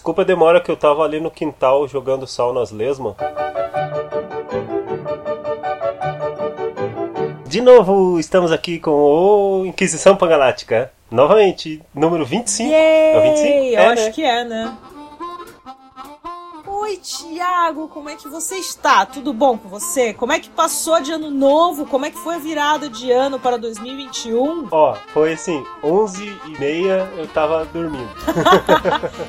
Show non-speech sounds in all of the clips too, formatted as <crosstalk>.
Desculpa a demora que eu tava ali no quintal jogando sal nas lesmas. De novo, estamos aqui com o Inquisição Pangalática. Novamente, número 25. Yay! É o 25? Eu É, acho né? que é, né? Oi, Tiago, como é que você está? Tudo bom com você? Como é que passou de ano novo? Como é que foi a virada de ano para 2021? Ó, foi assim, 11 e meia eu tava dormindo. <laughs>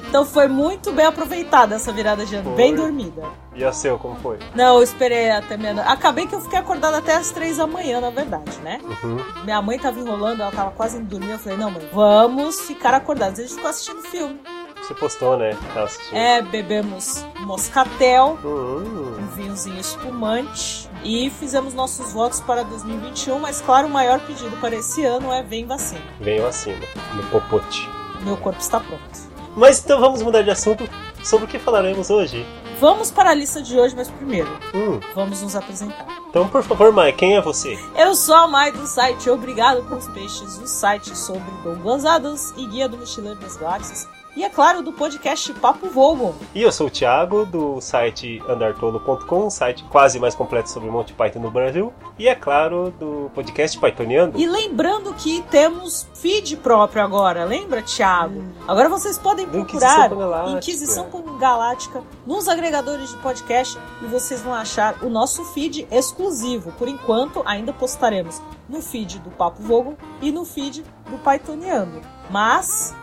Então foi muito bem aproveitada essa virada de ano, Foi. bem dormida. E a seu, como foi? Não, eu esperei até meia Acabei que eu fiquei acordada até as três da manhã, na verdade, né? Uhum. Minha mãe tava enrolando, ela tava quase indo dormir. Eu falei, não, mãe, vamos ficar acordados. A gente ficou assistindo filme. Você postou, né? Assistindo. É, bebemos moscatel, Hum, um vinhozinho espumante e fizemos nossos votos para 2021, mas claro, o maior pedido para esse ano é vem vacina. venham acima, no popote. Meu corpo está pronto. Mas então vamos mudar de assunto. Sobre o que falaremos hoje? Vamos para a lista de hoje, mas primeiro, Hum, vamos nos apresentar. então, por favor, Mai, quem é você? Eu sou a Mai do site Obrigado pelos Peixes, o site sobre Douglas Adams e Guia do Mochileiro das Galáxias. E é claro, do podcast Papo Vogon. E eu sou o Thiago, do site andartolo.com, um site quase mais completo sobre Monty Python no Brasil. E é claro, do podcast Pythoniano. E lembrando que temos feed próprio agora, lembra, Thiago? Agora vocês podem procurar Inquisição. Inquisição Galáctica nos agregadores de podcast e vocês vão achar o nosso feed exclusivo. Por enquanto, ainda postaremos no feed do Papo Vogon e no feed do Pythoniano. Mas.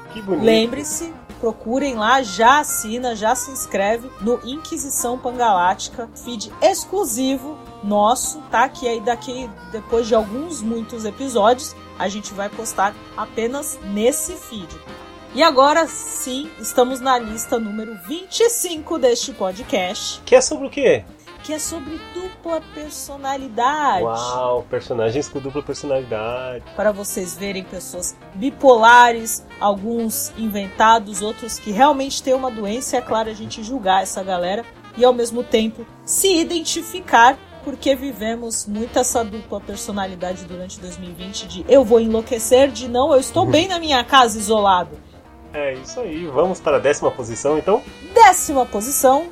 Lembre-se, procurem lá, já assina, já se inscreve no Inquisição Pangalática, feed exclusivo nosso, tá? Que aí daqui, depois de alguns, muitos episódios, a gente vai postar apenas nesse feed. E agora sim, estamos na lista número 25 deste podcast, Que é sobre o quê? Que é sobre dupla personalidade. Uau, personagens com dupla personalidade. para vocês verem pessoas bipolares, alguns inventados, outros que realmente têm uma doença. É claro, a gente julgar essa galera e ao mesmo tempo se identificar, porque vivemos muito essa dupla personalidade durante 2020 de eu vou enlouquecer, de não, eu estou bem na minha casa isolado. É isso aí, vamos para a décima posição então. Décima posição.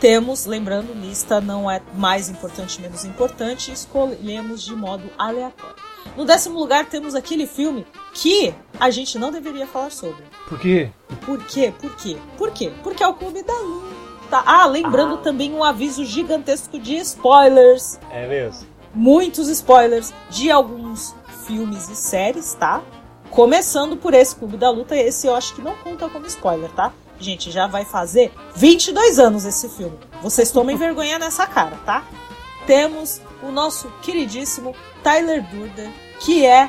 Temos, lembrando, lista não é mais importante, menos importante, escolhemos de modo aleatório. No décimo lugar temos aquele filme que a gente não deveria falar sobre. Por quê? Por quê? Por quê? Por quê? Porque é o Clube da Luta. Ah, lembrando Ah. também um aviso gigantesco de spoilers. É mesmo? Muitos spoilers de alguns filmes e séries, tá? Começando por esse Clube da Luta, esse eu acho que não conta como spoiler, tá? Gente, já vai fazer 22 anos esse filme. Vocês tomem <laughs> vergonha nessa cara, tá? Temos o nosso queridíssimo Tyler Durden, que é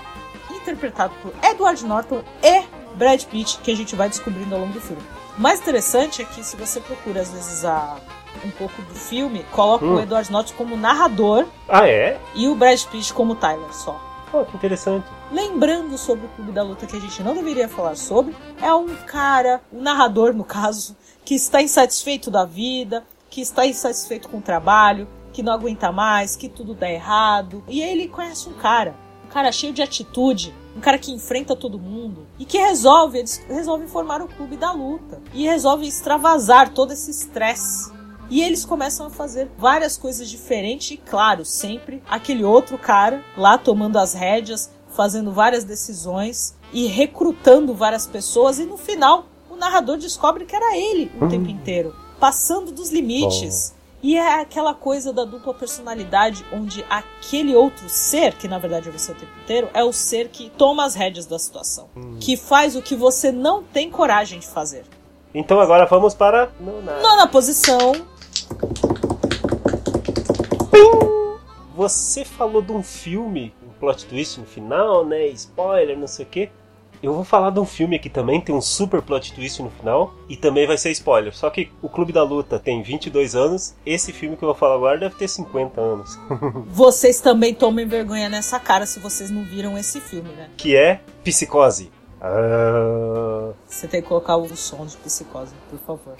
interpretado por Edward Norton e Brad Pitt, que a gente vai descobrindo ao longo do filme. O mais interessante é que se você procura às vezes a um pouco do filme, coloca Hum. o Edward Norton como narrador Ah, é? e o Brad Pitt como Tyler só. Pô, que interessante. Lembrando sobre o Clube da Luta que a gente não deveria falar sobre, é um cara, um narrador no caso, que está insatisfeito da vida, que está insatisfeito com o trabalho, que não aguenta mais, que tudo dá errado. E ele conhece um cara, um cara cheio de atitude, um cara que enfrenta todo mundo e que resolve, eles formar o Clube da Luta e resolve extravasar todo esse estresse. E eles começam a fazer várias coisas diferentes e, claro, sempre aquele outro cara lá tomando as rédeas, fazendo várias decisões e recrutando várias pessoas. E no final, o narrador descobre que era ele o Hum. tempo inteiro, passando dos limites. E é aquela coisa da dupla personalidade, onde aquele outro ser, que na verdade é você o tempo inteiro, é o ser que toma as rédeas da situação. Que faz o que você não tem coragem de fazer. Então agora vamos para. Nona. Nona posição, Você falou de um filme, um plot twist no final, né? Spoiler, não sei o quê. Eu vou falar de um filme aqui também, tem um super plot twist no final e também vai ser spoiler. Só que o Clube da Luta tem 22 anos, esse filme que eu vou falar agora deve ter 50 anos. <laughs> vocês também tomem vergonha nessa cara se vocês não viram esse filme, né? que é Psicose. Ah, Você tem que colocar o som de psicose, por favor.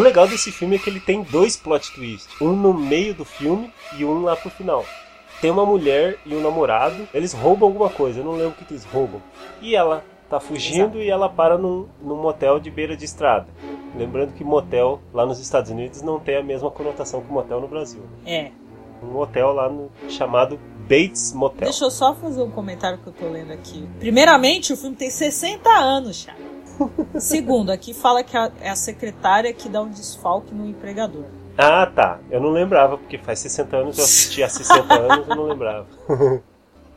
Legal desse filme é que ele tem dois plot twists. Um no meio do filme e um lá pro final. Tem uma mulher e um namorado, eles roubam alguma coisa, eu não lembro o que, eles roubam. E ela tá fugindo Exato. e ela para num, num motel de beira de estrada. Lembrando que motel lá nos Estados Unidos não tem a mesma conotação que motel no Brasil. É. Um hotel lá no, chamado Bates Motel. Deixa eu só fazer um comentário que eu tô lendo aqui. Primeiramente, o filme tem 60 anos, Thiago. <laughs> Segundo, aqui fala que a- é a secretária que dá um desfalque no empregador. Ah, tá. Eu não lembrava, porque faz 60 anos eu assisti há 60 <laughs> anos, eu não lembrava. <laughs>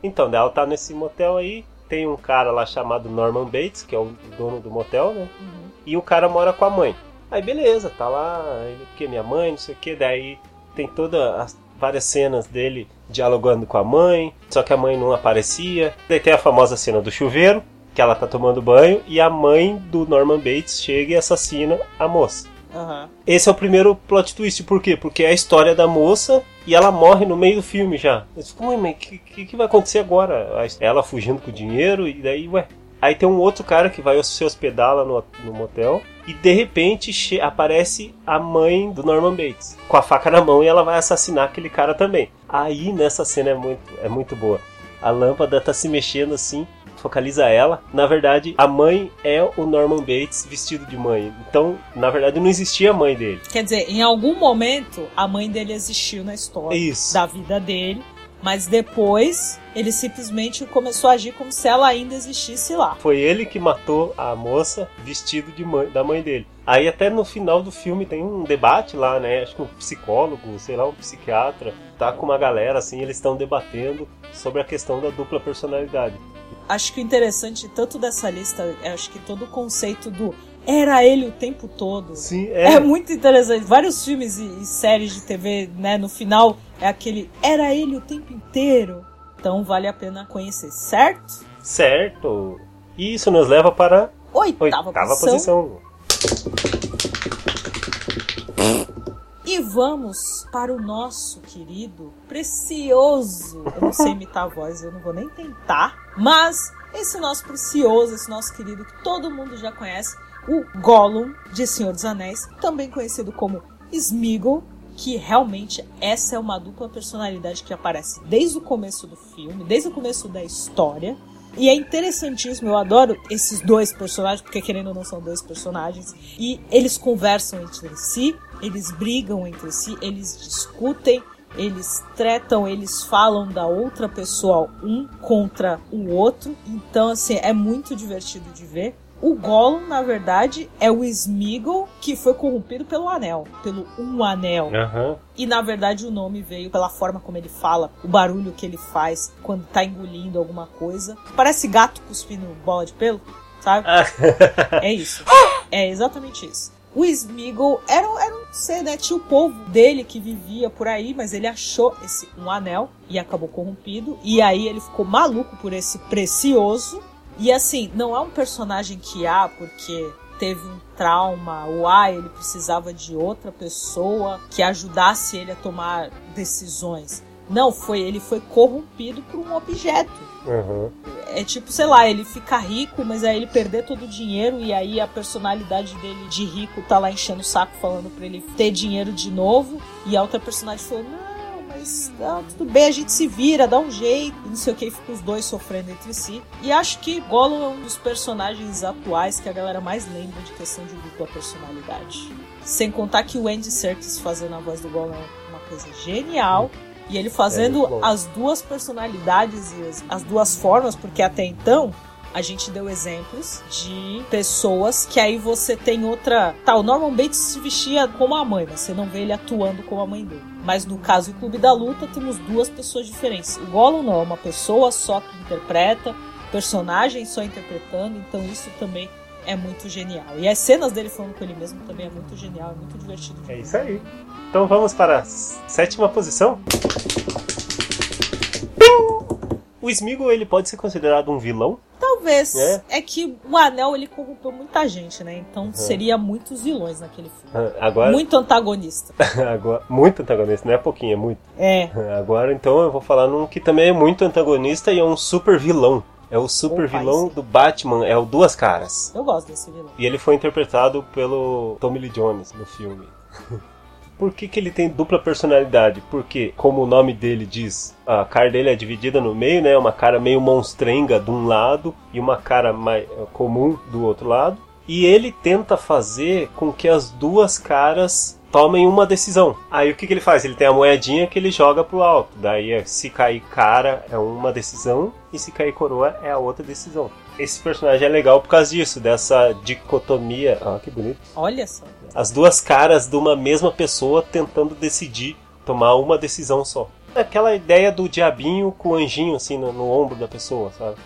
então, daí ela tá nesse motel aí, tem um cara lá chamado Norman Bates, que é o dono do motel, né? Uhum. E o cara mora com a mãe. Aí beleza, tá lá, ele, porque minha mãe, não sei o que, daí tem todas as várias cenas dele dialogando com a mãe, só que a mãe não aparecia. Daí tem a famosa cena do chuveiro, que ela tá tomando banho, e a mãe do Norman Bates chega e assassina a moça. Aham. Esse é o primeiro plot twist, por quê? Porque é a história da moça e ela morre no meio do filme já. Eu fico, ué, mas o que, que, que vai acontecer agora? Ela fugindo com o dinheiro e daí, ué. Aí tem um outro cara que vai se hospedar lá no, no motel e de repente aparece a mãe do Norman Bates com a faca na mão e ela vai assassinar aquele cara também. Aí nessa cena é muito, é muito boa. A lâmpada tá se mexendo assim, focaliza ela. Na verdade, a mãe é o Norman Bates vestido de mãe. Então, na verdade, não existia a mãe dele. Quer dizer, em algum momento a mãe dele existiu na história Isso. da vida dele, mas depois ele simplesmente começou a agir como se ela ainda existisse lá. Foi ele que matou a moça vestido de mãe, da mãe dele. Aí até no final do filme tem um debate lá, né? Acho que um psicólogo, sei lá, um psiquiatra, tá com uma galera assim, eles estão debatendo sobre a questão da dupla personalidade. Acho que o interessante tanto dessa lista, é acho que todo o conceito do era ele o tempo todo. Sim, É, é. muito interessante. Vários filmes e, e séries de TV, né, no final é aquele era ele o tempo inteiro. Então vale a pena conhecer, certo? Certo. E isso nos leva para Oitava, oitava posição. posição. E vamos para o nosso querido, precioso. Eu não sei imitar a voz, eu não vou nem tentar. Mas esse nosso precioso, esse nosso querido que todo mundo já conhece, o Gollum de Senhor dos Anéis, também conhecido como Smeagol, que realmente essa é uma dupla personalidade que aparece desde o começo do filme, desde o começo da história. E é interessantíssimo, eu adoro esses dois personagens, porque querendo ou não são dois personagens. E eles conversam entre si, eles brigam entre si, eles discutem, eles tretam, eles falam da outra pessoa um contra o outro. Então, assim, é muito divertido de ver. O Gollum, na verdade, é o Smeagol que foi corrompido pelo Anel, pelo Um Anel. Aham. E na verdade o nome veio pela forma como ele fala, o barulho que ele faz quando tá engolindo alguma coisa. Parece gato cuspindo bola de pelo, sabe? <laughs> É isso. <laughs> É exatamente isso. O Smeagol era, era um ser, né? Tinha o povo dele que vivia por aí, mas ele achou esse um anel e acabou corrompido. E aí ele ficou maluco por esse precioso. E assim, não é um personagem que há porque teve um trauma, ou ah, ele precisava de outra pessoa que ajudasse ele a tomar decisões. Não, foi ele foi corrompido por um objeto. Aham. É tipo, sei lá, ele fica rico, mas aí ele perder todo o dinheiro e aí a personalidade dele de rico tá lá enchendo o saco falando pra ele ter dinheiro de novo. E a outra personagem falou: Não, mas não, tudo bem, a gente se vira, dá um jeito. E não sei o que, fica os dois sofrendo entre si. E acho que Gollum é um dos personagens atuais que a galera mais lembra de questão de dupla personalidade. Sem contar que o Andy Serkis fazendo a voz do Gollum é uma coisa genial. E ele fazendo bom. as duas personalidades e as, as duas formas, porque até então a gente deu exemplos de pessoas que aí você tem outra. Tá, o Norman Bates se vestia como a mãe, mas você não vê ele atuando como a mãe dele. Mas no caso do Clube da Luta, temos duas pessoas diferentes. O Gollum não, é uma pessoa só que interpreta, personagem só interpretando, então isso também é muito genial. E as cenas dele falando com ele mesmo também é muito genial, é muito divertido. É isso aí. Então vamos para a sétima posição. O Smeagol ele pode ser considerado um vilão? Talvez. É. É. que o Anel ele corrompeu muita gente, né? Então seria muitos vilões naquele filme. Agora, Muito antagonista. <laughs> agora muito antagonista, não é pouquinho, é muito. É. Agora então eu vou falar num que também é muito antagonista e é um super vilão. É o super Ou pai, vilão sim. do Batman, é o Duas Caras. Eu gosto desse vilão. E ele foi interpretado pelo Tommy Lee Jones no filme. <laughs> Por que, que ele tem dupla personalidade? Porque, como o nome dele diz, a cara dele é dividida no meio, né? Uma cara meio monstrenga de um lado e uma cara mais comum do outro lado. E ele tenta fazer com que as duas caras tomem uma decisão. Aí o que, que ele faz? Ele tem a moedinha que ele joga pro alto. Daí, eh, se cair cara é uma decisão e se cair coroa é a outra decisão. Esse personagem é legal por causa disso, dessa dicotomia. Ah, que bonito Olha só. as duas caras de uma mesma pessoa tentando decidir tomar uma decisão só. Aquela ideia do diabinho com o anjinho assim no, no ombro da pessoa, sabe?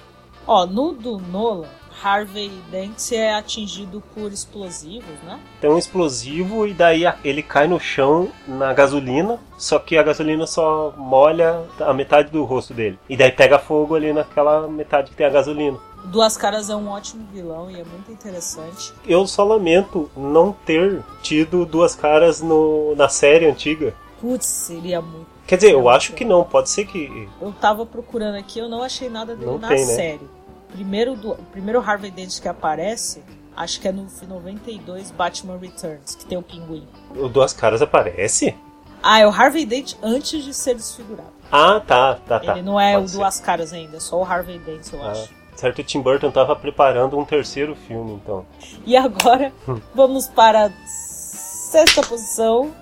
Ó, no do Nolan, Harvey Dent é atingido por explosivos, né? Tem um explosivo e daí ele cai no chão na gasolina, só que a gasolina só molha a metade do rosto dele. E daí pega fogo ali naquela metade que tem a gasolina. Duas Caras é um ótimo vilão e é muito interessante. Eu só lamento não ter tido duas caras no, na série antiga. Putz, seria muito. Quer dizer, eu acho que não, pode ser que. Eu tava procurando aqui, eu não achei nada dele Não na tem, né? série. Primeiro, do, o primeiro Harvey Dent que aparece, acho que é no 92 Batman Returns, que tem o pinguim. O Duas Caras aparece? Ah, é o Harvey Dent antes de ser desfigurado. Ah, tá, tá, tá. Ele não é Pode o ser. Duas Caras ainda, é só o Harvey Dent, eu Ah, acho. Certo, o Tim Burton tava preparando um terceiro filme, então. E agora, vamos para a sexta posição.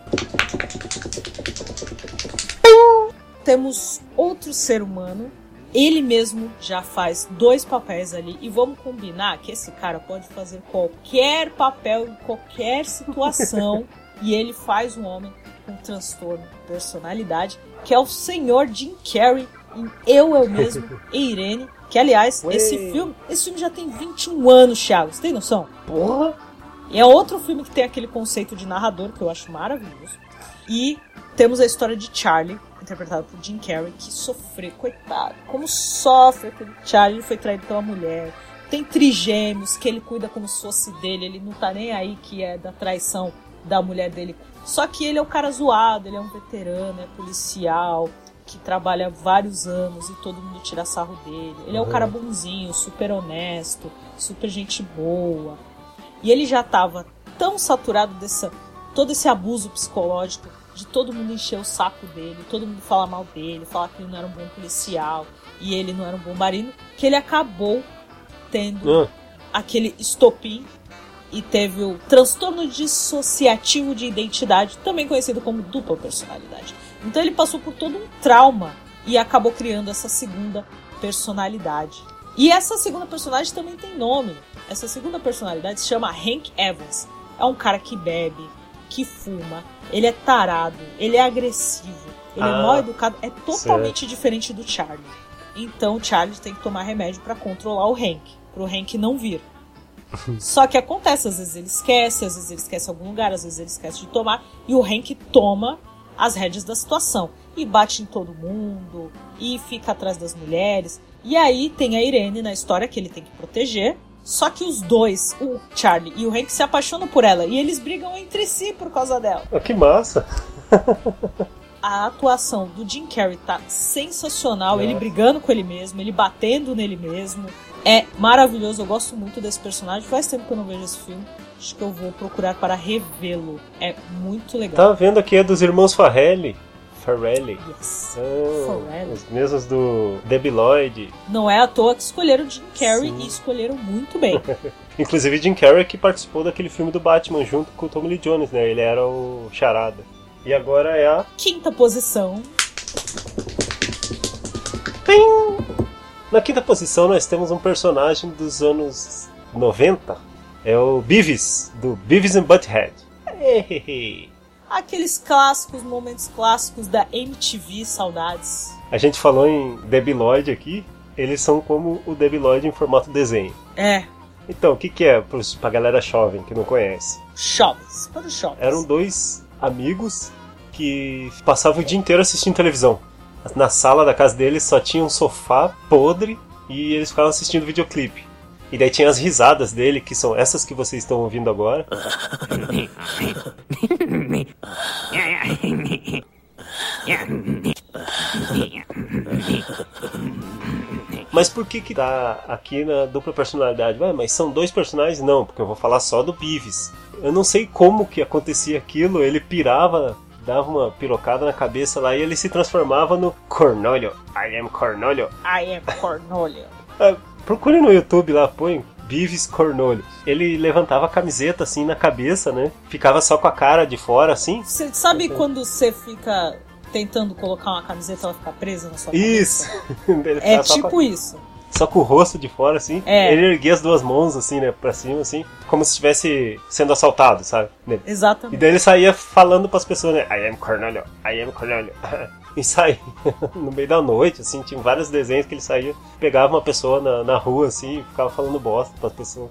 Temos outro ser humano. Ele mesmo já faz dois papéis ali. E vamos combinar que esse cara pode fazer qualquer papel em qualquer situação. <laughs> e ele faz um homem com transtorno de personalidade, que é o senhor Jim Carrey em Eu, Eu Mesmo <laughs> e Irene. Que, aliás, Ué. esse filme, esse filme já tem 21 anos, Thiago. Você tem noção? Porra! E é outro filme que tem aquele conceito de narrador que eu acho maravilhoso. E temos a história de Charlie, interpretado por Jim Carrey, que sofreu, coitado, como sofre aquele Charlie, ele foi traído pela mulher. Tem trigêmeos que ele cuida como se fosse dele, ele não tá nem aí que é da traição da mulher dele. Só que ele é um cara zoado, ele é um veterano, é policial, que trabalha vários anos e todo mundo tira sarro dele. Ele é um Uhum. cara bonzinho, super honesto, super gente boa. E ele já estava tão saturado dessa todo esse abuso psicológico de todo mundo encher o saco dele, todo mundo falar mal dele, falar que ele não era um bom policial e ele não era um bom marido, que ele acabou tendo Ah, aquele estopim e teve o transtorno dissociativo de identidade, também conhecido como dupla personalidade. Então ele passou por todo um trauma e acabou criando essa segunda personalidade. E essa segunda personalidade também tem nome. Essa segunda personalidade se chama Hank Evans. É um cara que bebe, que fuma, ele é tarado, ele é agressivo, ele é Ah, mal educado, é totalmente diferente do Charlie. Então o Charlie tem que tomar remédio pra controlar o Hank, pro Hank não vir. <laughs> Só que acontece, às vezes ele esquece, às vezes ele esquece algum lugar, às vezes ele esquece de tomar, e o Hank toma as rédeas da situação. E bate em todo mundo, e fica atrás das mulheres. E aí tem a Irene na história que ele tem que proteger. Só que os dois, o Charlie e o Hank, se apaixonam por ela. E eles brigam entre si por causa dela. ah, que massa! <laughs> A atuação do Jim Carrey tá sensacional. Nossa. Ele brigando com ele mesmo, ele batendo nele mesmo. É maravilhoso, eu gosto muito desse personagem. Faz tempo que eu não vejo esse filme. Acho que eu vou procurar para revê-lo. É muito legal. Tava vendo aqui é dos irmãos Farrelly. Farrelly. Yes. Ah, Farrelly. os mesmos do Debbie Lloyd. Não é à toa que escolheram Jim Carrey Sim. e escolheram muito bem. <laughs> Inclusive Jim Carrey que participou daquele filme do Batman junto com o Tommy Lee Jones, né? Ele era o Charada. E agora é a Quinta posição. Na quinta posição nós temos um personagem dos anos 90. É o Beavis, do Beavis and Butthead. Hehehe. Aqueles clássicos, momentos clássicos da MTV, saudades. A gente falou em Debbie Lloyd aqui. Eles são como o Debbie Lloyd em formato desenho. É, Então, o que, que é pros, pra galera jovem que não conhece? shoppings. Para os shoppings. Eram dois amigos que passavam o dia inteiro assistindo televisão. Na sala da casa deles só tinha um sofá podre e eles ficavam assistindo videoclipe. E daí tinha as risadas dele, que são essas que vocês estão ouvindo agora. Mas por que que tá aqui na dupla personalidade? Ué, mas são dois personagens? Não, porque eu vou falar só do Beavis. Eu não sei como que acontecia aquilo, ele pirava, dava uma pirocada na cabeça lá e ele se transformava no Cornolio. I am Cornolio. I am Cornolio. Procure no YouTube lá, põe Beavis Cornolio. Ele levantava a camiseta assim na cabeça, né? Ficava só com a cara de fora assim. Você sabe quando você fica tentando colocar uma camiseta e ela fica presa na sua Isso! cabeça? <laughs> Ele É com a- tipo isso. só com o rosto de fora, assim. É. Ele erguia as duas mãos, assim, né, pra cima, assim, como se estivesse sendo assaltado, sabe? Né? E Exatamente. daí ele saía falando pras pessoas, né? I am Cornelio, I am Cornelio. <laughs> <laughs> e saía no meio da noite, assim, tinha vários desenhos que ele saía, pegava uma pessoa na, na rua, assim, e ficava falando bosta pras pessoas.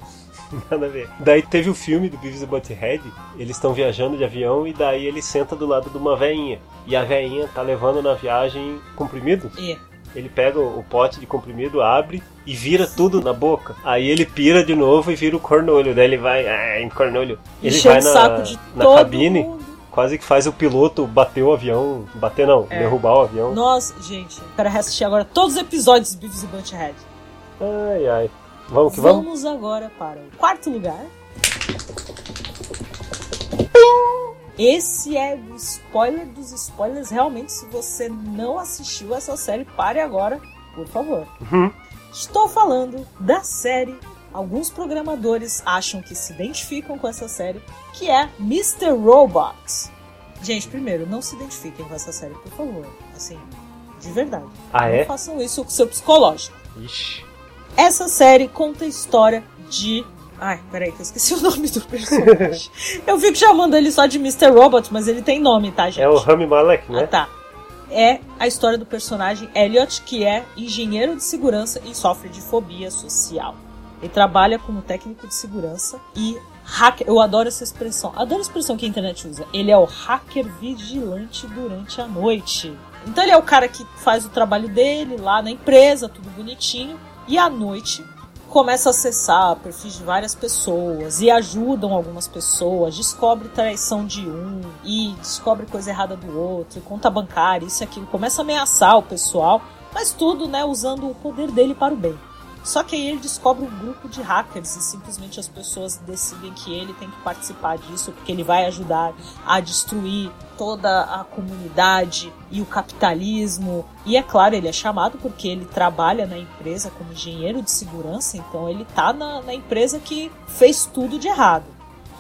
<laughs> Nada a ver. Daí teve o filme do Beavis e Butthead, eles estão viajando de avião e daí ele senta do lado de uma veinha. E a veinha tá levando na viagem comprimido. É. Ele pega o pote de comprimido, abre e vira tudo na boca. Aí ele pira de novo e vira o cornolho. Daí ele vai, ah, em cornolho. Ele Encheu vai na, saco de na cabine, mundo. Quase que faz o piloto bater o avião. Bater não, É. derrubar o avião. Nossa, gente, quero reassistir agora todos os episódios de Beavis e Butthead. Ai, ai. Vamos que vamos? Vamos agora para o quarto lugar. Esse é o spoiler dos spoilers. Realmente, se você não assistiu essa série, pare agora, por favor. Uhum. Estou falando da série. Alguns programadores acham que se identificam com essa série, que é Mr. Robot. Gente, primeiro, não se identifiquem com essa série, por favor. Assim, de verdade. Ah, é? Não façam isso com o seu psicológico. Ixi. Essa série conta a história de. Ai, peraí, que eu esqueci <laughs> o nome do personagem. <laughs> eu fico chamando ele só de Mr. Robot, mas ele tem nome, tá, gente? É o Rami Malek, Ah, né? tá. É a história do personagem Elliot, que é engenheiro de segurança e sofre de fobia social. Ele trabalha como técnico de segurança e hacker. Eu adoro essa expressão. Adoro a expressão que a internet usa. Ele é o hacker vigilante durante a noite. Então ele é o cara que faz o trabalho dele lá na empresa, tudo bonitinho. E à noite começa a acessar perfis de várias pessoas e ajudam algumas pessoas, descobre traição de um e descobre coisa errada do outro, conta bancária, isso e aquilo, começa a ameaçar o pessoal, mas tudo, né, usando o poder dele para o bem. Só que aí ele descobre um grupo de hackers e simplesmente as pessoas decidem que ele tem que participar disso, porque ele vai ajudar a destruir toda a comunidade e o capitalismo. E é claro, ele é chamado porque ele trabalha na empresa como engenheiro de segurança, então ele tá na, na empresa que fez tudo de errado.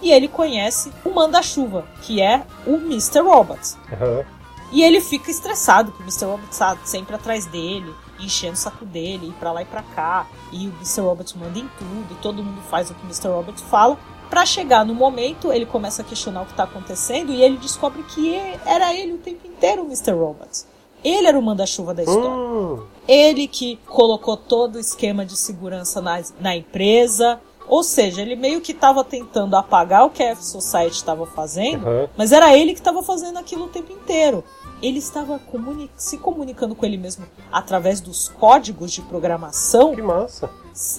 E ele conhece o manda-chuva, que é o Mr. Robot. Aham. E ele fica estressado, que o Mr. Robot está sempre atrás dele, enchendo o saco dele, ir pra lá e pra cá. E o Mr. Robot manda em tudo, e todo mundo faz o que o Mr. Robot fala. Pra chegar no momento, ele começa a questionar o que tá acontecendo e ele descobre que era ele o tempo inteiro o Mr. Robot. Ele era o manda-chuva da história. Hum, Ele que colocou todo o esquema de segurança na, na empresa. Ou seja, ele meio que estava tentando apagar o que a F Society estava fazendo, mas era ele que estava fazendo aquilo o tempo inteiro. Ele estava comuni- se comunicando com ele mesmo através dos códigos de programação que massa.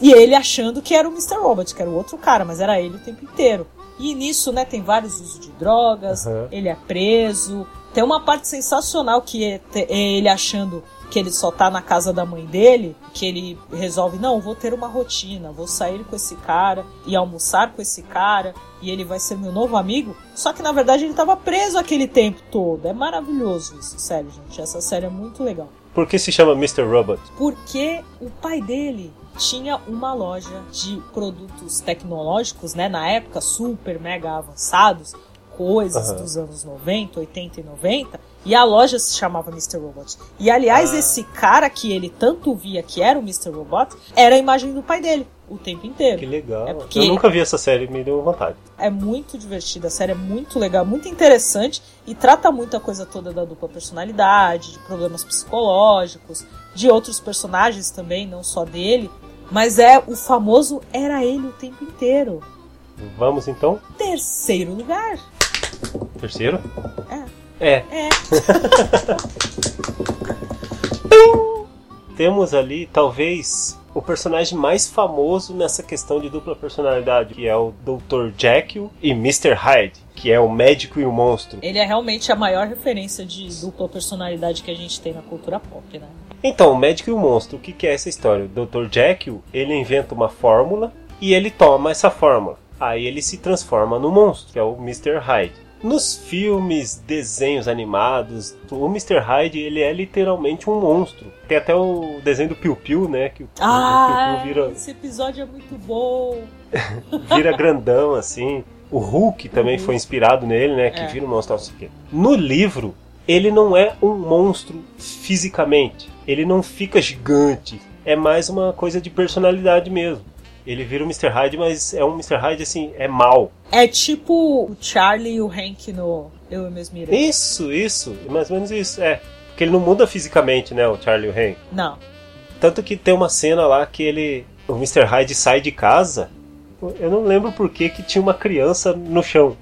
e ele achando que era o Mr. Robot, que era o outro cara, mas era ele o tempo inteiro. E nisso, né, tem vários usos de drogas, Uhum. ele é preso. Tem uma parte sensacional que é, é ele achando que ele só tá na casa da mãe dele, que ele resolve, não, vou ter uma rotina, vou sair com esse cara e almoçar com esse cara, e ele vai ser meu novo amigo. Só que na verdade ele tava preso aquele tempo todo. É maravilhoso isso, sério, gente. Essa série é muito legal Por que se chama Mr. Robot? porque o pai dele tinha uma loja de produtos tecnológicos, né, na época super mega avançados, coisas Aham. dos anos 90, 80 e 90, e a loja se chamava Mr. Robot. E aliás, Ah. esse cara que ele tanto via que era o Mr. Robot, era a imagem do pai dele o tempo inteiro. Que legal. É porque- Eu nunca vi essa série, me deu vontade. É muito divertida, a série é muito legal, muito interessante e trata muita coisa toda da dupla personalidade, de problemas psicológicos, de outros personagens também, não só dele. Mas é o famoso era ele o tempo inteiro. Vamos então? Terceiro lugar. Terceiro? É. É. É. <laughs> Temos ali, talvez, o personagem mais famoso nessa questão de dupla personalidade, que é o Dr. Jekyll e Mr. Hyde, que é o médico e o monstro. Ele é realmente a maior referência de dupla personalidade que a gente tem na cultura pop, né? Então, o médico e o monstro, o que, que é essa história? O Dr. Jekyll, ele inventa uma fórmula e ele toma essa fórmula. Aí ele se transforma no monstro, que é o Mr. Hyde. Nos filmes, desenhos animados, o Mr. Hyde ele é literalmente um monstro. Tem até o desenho do Piu Piu, né? Que o, ah, o Piu Piu vira. Esse episódio é muito bom. <laughs> vira grandão assim. O Hulk também uhum. foi inspirado nele, né? Que é. vira um monstro. Assim. No livro, ele não é um monstro fisicamente. Ele não fica gigante. É mais uma coisa de personalidade mesmo. Ele vira o Mr. Hyde, mas é um Mr. Hyde assim, é mal. É tipo o Charlie e o Hank no Eu e Mesmo Irei. Isso, isso. Mais ou menos isso, é. Porque ele não muda fisicamente, né, o Charlie e o Hank. Não. Tanto que tem uma cena lá que ele. O Mr. Hyde sai de casa. Eu não lembro por que, que tinha uma criança no chão.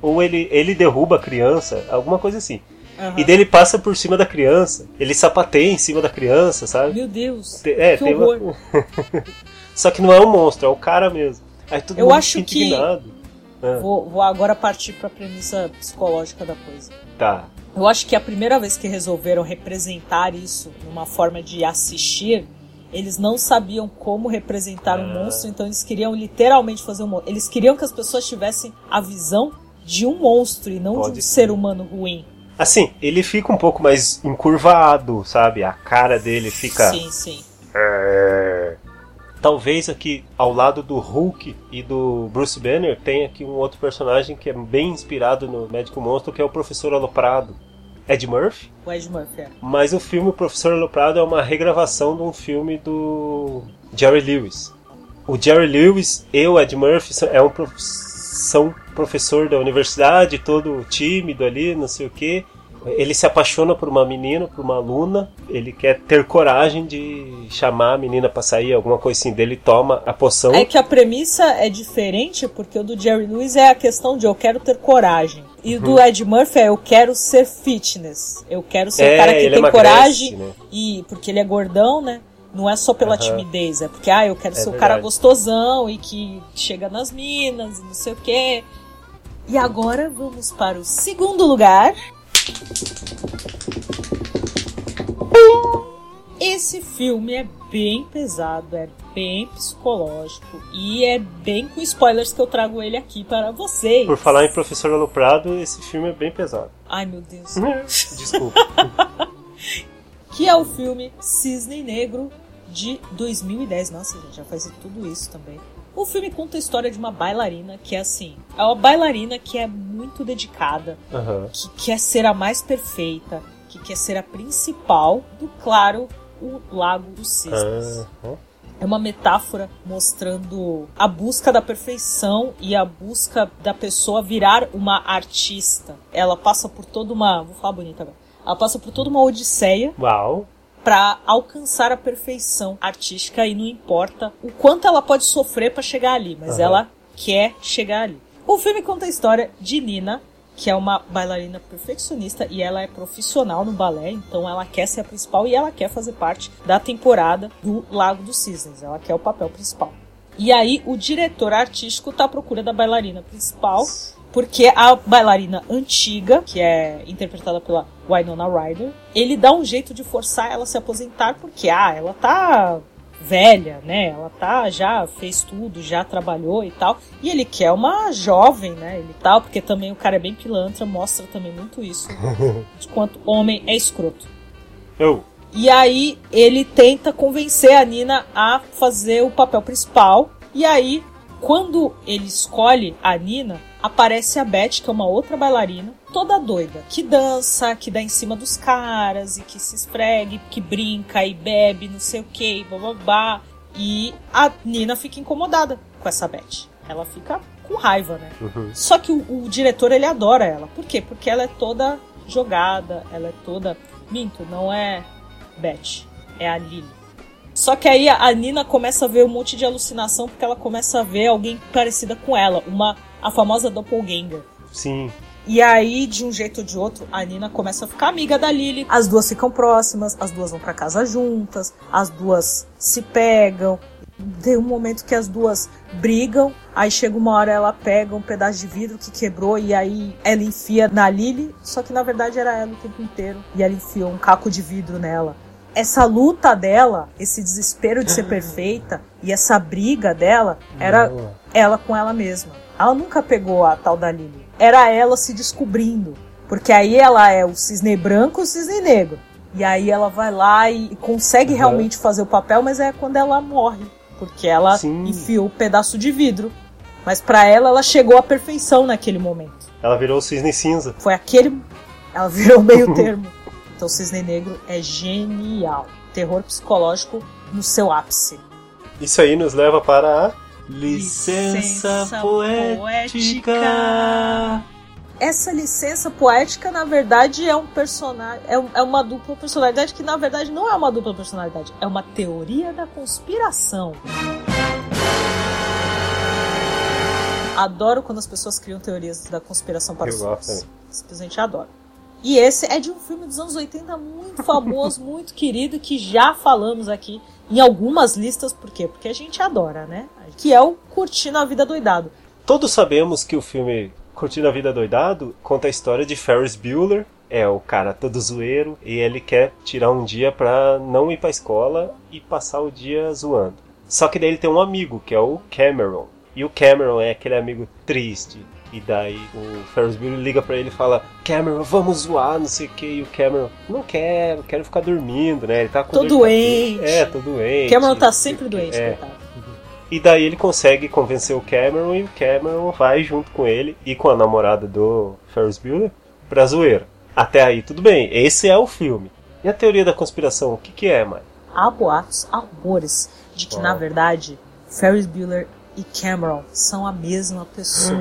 Ou ele, ele derruba a criança, alguma coisa assim. Uhum. E dele passa por cima da criança. Ele sapateia em cima da criança, sabe? Meu Deus. É, que tem horror. Uma... <laughs> <laughs> Só que não é um monstro, é o cara mesmo. Aí todo Eu mundo acho indignado. que. É. Vou, vou agora partir para a premissa psicológica da coisa. Tá. Eu acho que a primeira vez que resolveram representar isso numa forma de assistir, eles não sabiam como representar um monstro, então eles queriam literalmente fazer um monstro. Eles queriam que as pessoas tivessem a visão de um monstro e não Pode de um ser. ser humano ruim. Assim, ele fica um pouco mais encurvado, sabe? A cara dele fica. Sim, sim. Talvez aqui ao lado do Hulk e do Bruce Banner tenha aqui um outro personagem que é bem inspirado no Médico Monstro, que é o Professor Aloprado. Ed Murphy. O Ed Murphy, é. Mas o filme Professor Aloprado é uma regravação de um filme do Jerry Lewis. O Jerry Lewis e o Ed Murphy são, é um, são professor da universidade, todo tímido ali, não sei o que. Ele se apaixona por uma menina, por uma aluna. Ele quer ter coragem de chamar a menina para sair, alguma coisa assim. Dele toma a poção. É que a premissa é diferente, porque o do Jerry Lewis é a questão de eu quero ter coragem. E o do uhum. Ed Murphy é eu quero ser fitness. Eu quero ser o é, cara que tem emagrece, coragem. Né? E porque ele é gordão, né? Não é só pela uhum. timidez, é porque, ah, eu quero é ser o cara gostosão e que chega nas minas, não sei o quê. E agora vamos para o segundo lugar. Esse filme é bem pesado, é bem psicológico e é bem com spoilers que eu trago ele aqui para vocês. Por falar em Professor Aloprado, esse filme é bem pesado. Ai meu Deus. <laughs> Desculpa. <laughs> que é o filme Cisne Negro de 2010. Nossa, gente, já faz tudo isso também. O filme conta a história de uma bailarina que é assim. É uma bailarina que é muito dedicada, uhum. que quer ser a mais perfeita, que quer ser a principal do, claro, o Lago dos Cisnes. Uhum. É uma metáfora mostrando a busca da perfeição e a busca da pessoa virar uma artista. Ela passa por toda uma. Vou falar bonita agora. Ela passa por toda uma odisseia. Uau! Para alcançar a perfeição artística e não importa o quanto ela pode sofrer para chegar ali, mas uhum. ela quer chegar ali. O filme conta a história de Nina, que é uma bailarina perfeccionista e ela é profissional no balé, então ela quer ser a principal e ela quer fazer parte da temporada do Lago dos Cisnes, ela quer o papel principal. E aí o diretor artístico tá à procura da bailarina principal porque a bailarina antiga, que é interpretada pela Winona Ryder, ele dá um jeito de forçar ela a se aposentar porque, ah, ela tá velha, né? Ela tá já fez tudo, já trabalhou e tal. E ele quer uma jovem, né? Ele tal, porque também o cara é bem pilantra, mostra também muito isso <laughs> de quanto homem é escroto. Eu. E aí ele tenta convencer a Nina a fazer o papel principal. E aí, quando ele escolhe a Nina, aparece a Beth, que é uma outra bailarina, toda doida, que dança, que dá em cima dos caras e que se esfregue, que brinca e bebe, não sei o que, babá. E a Nina fica incomodada com essa Beth. Ela fica com raiva, né? Uhum. Só que o, o diretor ele adora ela. Por quê? Porque ela é toda jogada, ela é toda. Minto, não é Beth, é a Lily. Só que aí a Nina começa a ver um monte de alucinação porque ela começa a ver alguém parecida com ela, uma a famosa doppelganger. Sim. E aí, de um jeito ou de outro, a Nina começa a ficar amiga da Lily. As duas ficam próximas, as duas vão para casa juntas, as duas se pegam. Tem um momento que as duas brigam, aí chega uma hora ela pega um pedaço de vidro que quebrou e aí ela enfia na Lily, só que na verdade era ela o tempo inteiro. E ela enfiou um caco de vidro nela. Essa luta dela, esse desespero de ser <laughs> perfeita e essa briga dela era ela com ela mesma. Ela nunca pegou a tal da Lily era ela se descobrindo. Porque aí ela é o cisne branco e o cisne negro. E aí ela vai lá e consegue uhum. realmente fazer o papel, mas é quando ela morre. Porque ela Sim. enfiou o um pedaço de vidro. Mas para ela, ela chegou à perfeição naquele momento. Ela virou o cisne cinza. Foi aquele. Ela virou meio <laughs> termo. Então, o cisne negro é genial. Terror psicológico no seu ápice. Isso aí nos leva para a Licença, licença poética. poética. Essa licença poética, na verdade, é um personagem. É, é uma dupla personalidade que, na verdade, não é uma dupla personalidade. É uma teoria da conspiração. Adoro quando as pessoas criam teorias da conspiração para os outros. Simplesmente adoro. E esse é de um filme dos anos 80 muito famoso, <laughs> muito querido, que já falamos aqui em algumas listas, por quê? Porque a gente adora, né? Que é o Curtindo a Vida Doidado. Todos sabemos que o filme Curtindo a Vida Doidado conta a história de Ferris Bueller, é o cara todo zoeiro e ele quer tirar um dia pra não ir pra escola e passar o dia zoando. Só que daí ele tem um amigo, que é o Cameron. E o Cameron é aquele amigo triste, e daí o Ferris Bueller liga para ele e fala: Cameron, vamos zoar, não sei o que. E o Cameron, não quero, quero ficar dormindo, né? Ele tá com. Tô doente. É, tô doente. Cameron tá sempre doente, é. coitado. E daí ele consegue convencer o Cameron e o Cameron vai junto com ele e com a namorada do Ferris Bueller pra zoeira. Até aí tudo bem, esse é o filme. E a teoria da conspiração, o que, que é, mãe? Há boatos, há rumores de que, oh. na verdade, Ferris Bueller e Cameron são a mesma pessoa.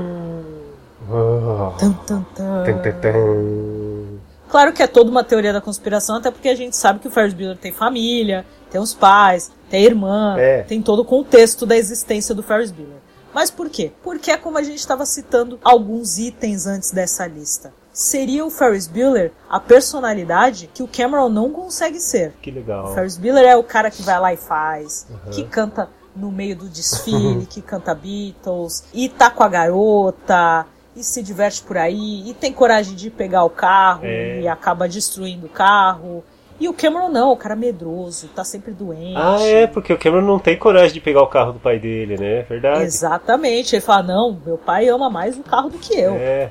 Oh. Tum, tum, tum. Claro que é toda uma teoria da conspiração, até porque a gente sabe que o Ferris Bueller tem família, tem os pais, tem irmã, é. tem todo o contexto da existência do Ferris Bueller. Mas por quê? Porque é como a gente estava citando alguns itens antes dessa lista. Seria o Ferris Bueller a personalidade que o Cameron não consegue ser. Que legal. O Ferris Bueller é o cara que vai lá e faz, uhum. que canta no meio do desfile, que canta Beatles, e tá com a garota, e se diverte por aí, e tem coragem de pegar o carro é. e acaba destruindo o carro. E o Cameron não, o cara medroso, tá sempre doente. Ah, é, porque o Cameron não tem coragem de pegar o carro do pai dele, né? Verdade. Exatamente. Ele fala, não, meu pai ama mais o carro do que eu. É.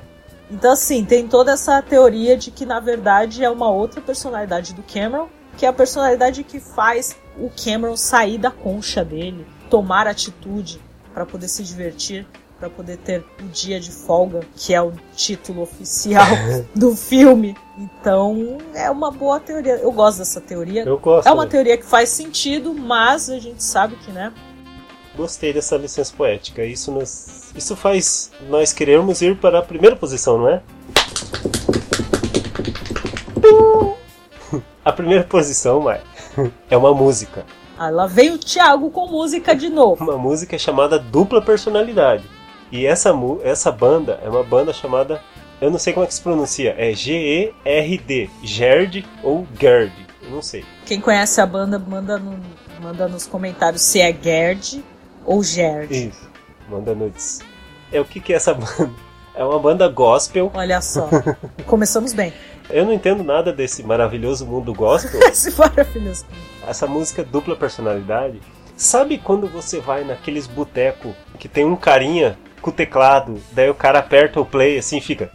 Então, assim, tem toda essa teoria de que, na verdade, é uma outra personalidade do Cameron, que é a personalidade que faz o Cameron sair da concha dele tomar atitude para poder se divertir, para poder ter o dia de folga, que é o título oficial <laughs> do filme. Então, é uma boa teoria. Eu gosto dessa teoria. Eu gosto. É uma teoria que faz sentido, mas a gente sabe que, né? Gostei dessa licença poética. Isso nos isso faz nós querermos ir para a primeira posição, não é? <laughs> A primeira posição, Mai, <laughs> é uma música. Ah, lá vem o Thiago com música de novo. Uma música chamada Dupla Personalidade. E essa, essa banda é uma banda chamada. Eu não sei como é que se pronuncia. É G-E-R-D. Gerd ou Gerd. Eu não sei. Quem conhece a banda, manda, no, manda nos comentários se é Gerd ou Gerd. Isso. Manda nudes. É o que, que é essa <laughs> banda? É uma banda gospel. Olha só. <laughs> Começamos bem. Eu não entendo nada desse maravilhoso mundo gospel. <laughs> Esse maravilhoso. Essa música dupla personalidade. Sabe quando você vai naqueles boteco que tem um carinha com o teclado, daí o cara aperta o play assim fica.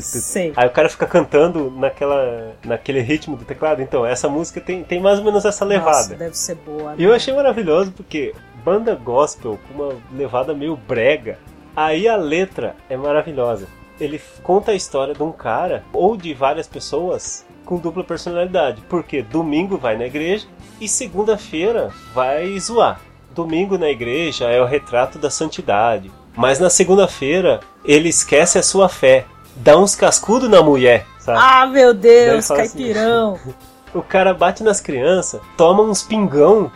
Sei. Aí o cara fica cantando naquela, naquele ritmo do teclado. Então, essa música tem, tem mais ou menos essa levada. Nossa, deve ser boa. E eu achei maravilhoso porque banda gospel com uma levada meio brega. Aí a letra é maravilhosa ele conta a história de um cara ou de várias pessoas com dupla personalidade. Porque domingo vai na igreja e segunda-feira vai zoar. Domingo na igreja é o retrato da santidade. Mas na segunda-feira ele esquece a sua fé. Dá uns cascudos na mulher, sabe? Ah, meu Deus, assim, caipirão. Assim, <laughs> o cara bate nas crianças, toma uns pingão,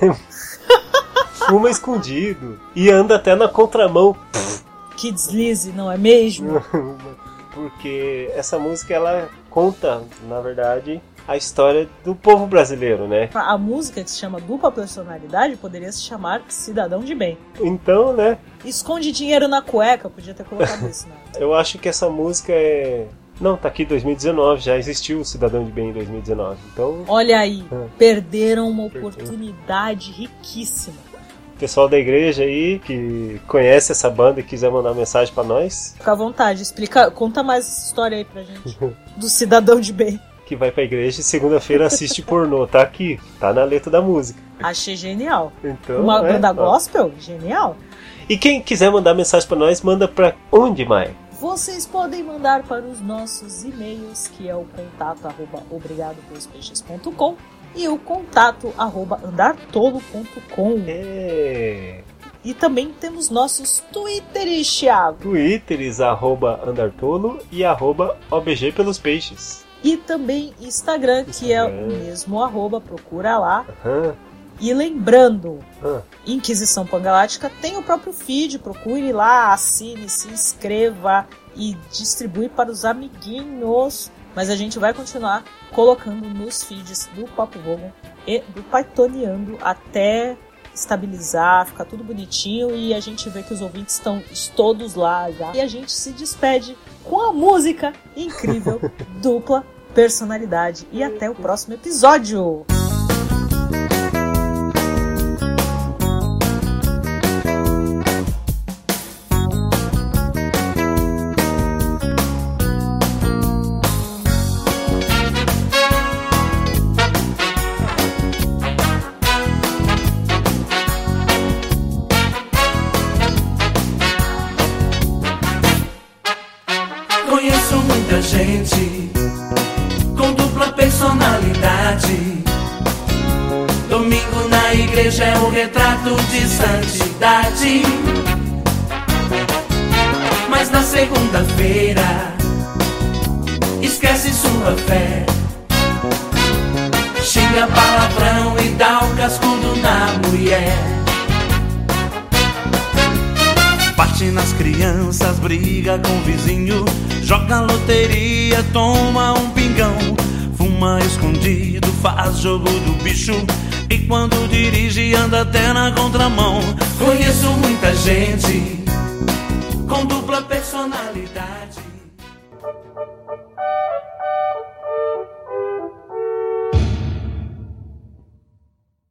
<laughs> fuma escondido e anda até na contramão. Que deslize, não é mesmo? <laughs> Porque essa música ela conta, na verdade, a história do povo brasileiro, né? A música que se chama Dupla Personalidade poderia se chamar Cidadão de Bem. Então, né? Esconde dinheiro na cueca, podia ter colocado isso, né? <laughs> Eu acho que essa música é. Não, tá aqui 2019, já existiu o Cidadão de Bem em 2019. Então. Olha aí, é. <laughs> perderam uma oportunidade riquíssima. Pessoal da igreja aí que conhece essa banda e quiser mandar mensagem para nós. Fica à vontade, explica, conta mais essa história aí pra gente. <laughs> do Cidadão de Bem que vai pra igreja e segunda-feira assiste pornô. Tá aqui, tá na letra da música. Achei genial. Então, Uma é, banda gospel? Genial. E quem quiser mandar mensagem para nós, manda pra onde, Mai? Vocês podem mandar para os nossos e-mails, que é o contato arroba e o contato arroba andartolo.com. É. E também temos nossos Twitters, Thiago. Twitters, arroba andartolo e arroba obg pelos peixes. E também Instagram, Instagram. que é o mesmo arroba, procura lá. Uhum. E lembrando, uhum. Inquisição Pangalática tem o próprio feed, procure lá, assine, se inscreva e distribui para os amiguinhos. Mas a gente vai continuar colocando nos feeds do Papo Vogon e do Pythoniando até estabilizar, ficar tudo bonitinho e a gente vê que os ouvintes estão todos lá já. E a gente se despede com a música incrível, <laughs> dupla personalidade. E até o próximo episódio! Retrato de santidade. Mas na segunda-feira, esquece sua fé. Xinga palavrão e dá o cascudo na mulher. Bate nas crianças, briga com o vizinho, joga loteria, toma um pingão, fuma escondido, faz jogo do bicho e quando dirige anda até na contramão. Conheço muita gente Com dupla personalidade.